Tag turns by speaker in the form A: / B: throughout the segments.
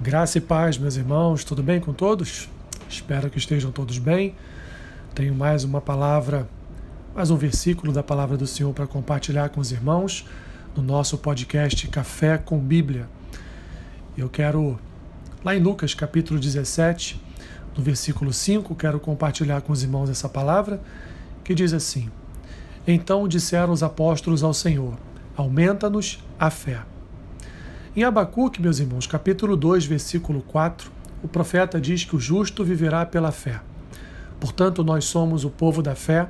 A: Graça e paz, meus irmãos, tudo bem com todos? Espero que estejam todos bem. Tenho mais uma palavra, mais um versículo da palavra do Senhor para compartilhar com os irmãos no nosso podcast Café com Bíblia. Eu quero, lá em Lucas capítulo 17, no versículo 5, quero compartilhar com os irmãos essa palavra que diz assim: Então disseram os apóstolos ao Senhor: Aumenta-nos a fé. Em Abacuque, meus irmãos, capítulo 2, versículo 4, o profeta diz que o justo viverá pela fé. Portanto, nós somos o povo da fé,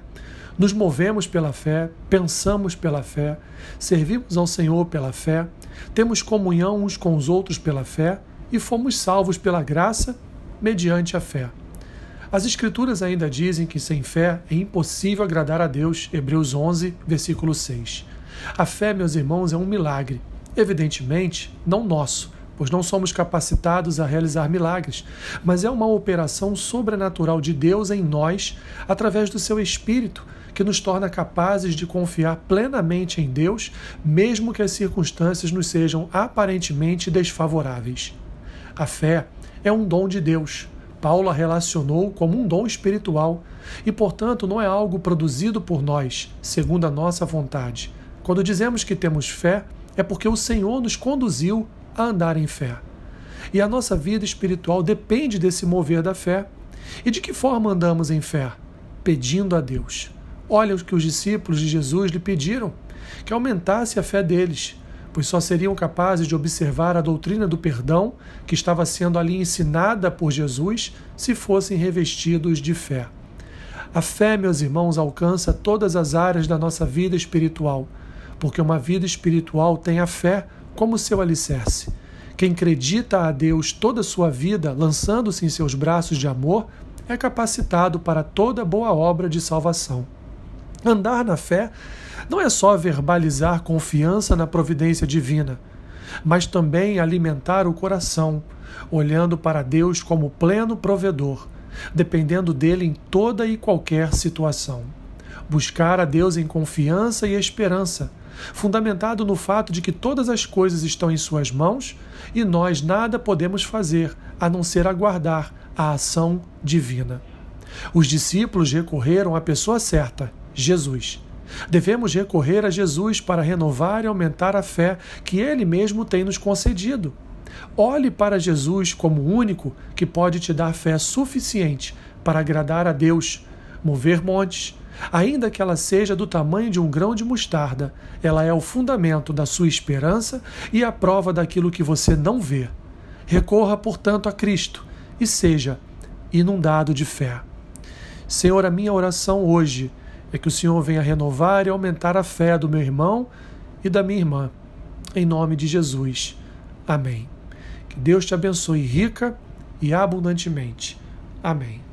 A: nos movemos pela fé, pensamos pela fé, servimos ao Senhor pela fé, temos comunhão uns com os outros pela fé e fomos salvos pela graça mediante a fé. As Escrituras ainda dizem que sem fé é impossível agradar a Deus, Hebreus 11, versículo 6. A fé, meus irmãos, é um milagre Evidentemente, não nosso, pois não somos capacitados a realizar milagres, mas é uma operação sobrenatural de Deus em nós, através do seu Espírito, que nos torna capazes de confiar plenamente em Deus, mesmo que as circunstâncias nos sejam aparentemente desfavoráveis. A fé é um dom de Deus. Paulo a relacionou como um dom espiritual e, portanto, não é algo produzido por nós, segundo a nossa vontade. Quando dizemos que temos fé, é porque o Senhor nos conduziu a andar em fé. E a nossa vida espiritual depende desse mover da fé. E de que forma andamos em fé? Pedindo a Deus. Olha o que os discípulos de Jesus lhe pediram: que aumentasse a fé deles, pois só seriam capazes de observar a doutrina do perdão que estava sendo ali ensinada por Jesus se fossem revestidos de fé. A fé, meus irmãos, alcança todas as áreas da nossa vida espiritual porque uma vida espiritual tem a fé como seu alicerce. Quem acredita a Deus toda a sua vida, lançando-se em seus braços de amor, é capacitado para toda boa obra de salvação. Andar na fé não é só verbalizar confiança na providência divina, mas também alimentar o coração, olhando para Deus como pleno provedor, dependendo dele em toda e qualquer situação. Buscar a Deus em confiança e esperança, fundamentado no fato de que todas as coisas estão em Suas mãos e nós nada podemos fazer a não ser aguardar a ação divina. Os discípulos recorreram à pessoa certa, Jesus. Devemos recorrer a Jesus para renovar e aumentar a fé que Ele mesmo tem nos concedido. Olhe para Jesus como o único que pode te dar fé suficiente para agradar a Deus, mover montes, Ainda que ela seja do tamanho de um grão de mostarda, ela é o fundamento da sua esperança e a prova daquilo que você não vê. Recorra, portanto, a Cristo e seja inundado de fé. Senhor, a minha oração hoje é que o Senhor venha renovar e aumentar a fé do meu irmão e da minha irmã. Em nome de Jesus. Amém. Que Deus te abençoe rica e abundantemente. Amém.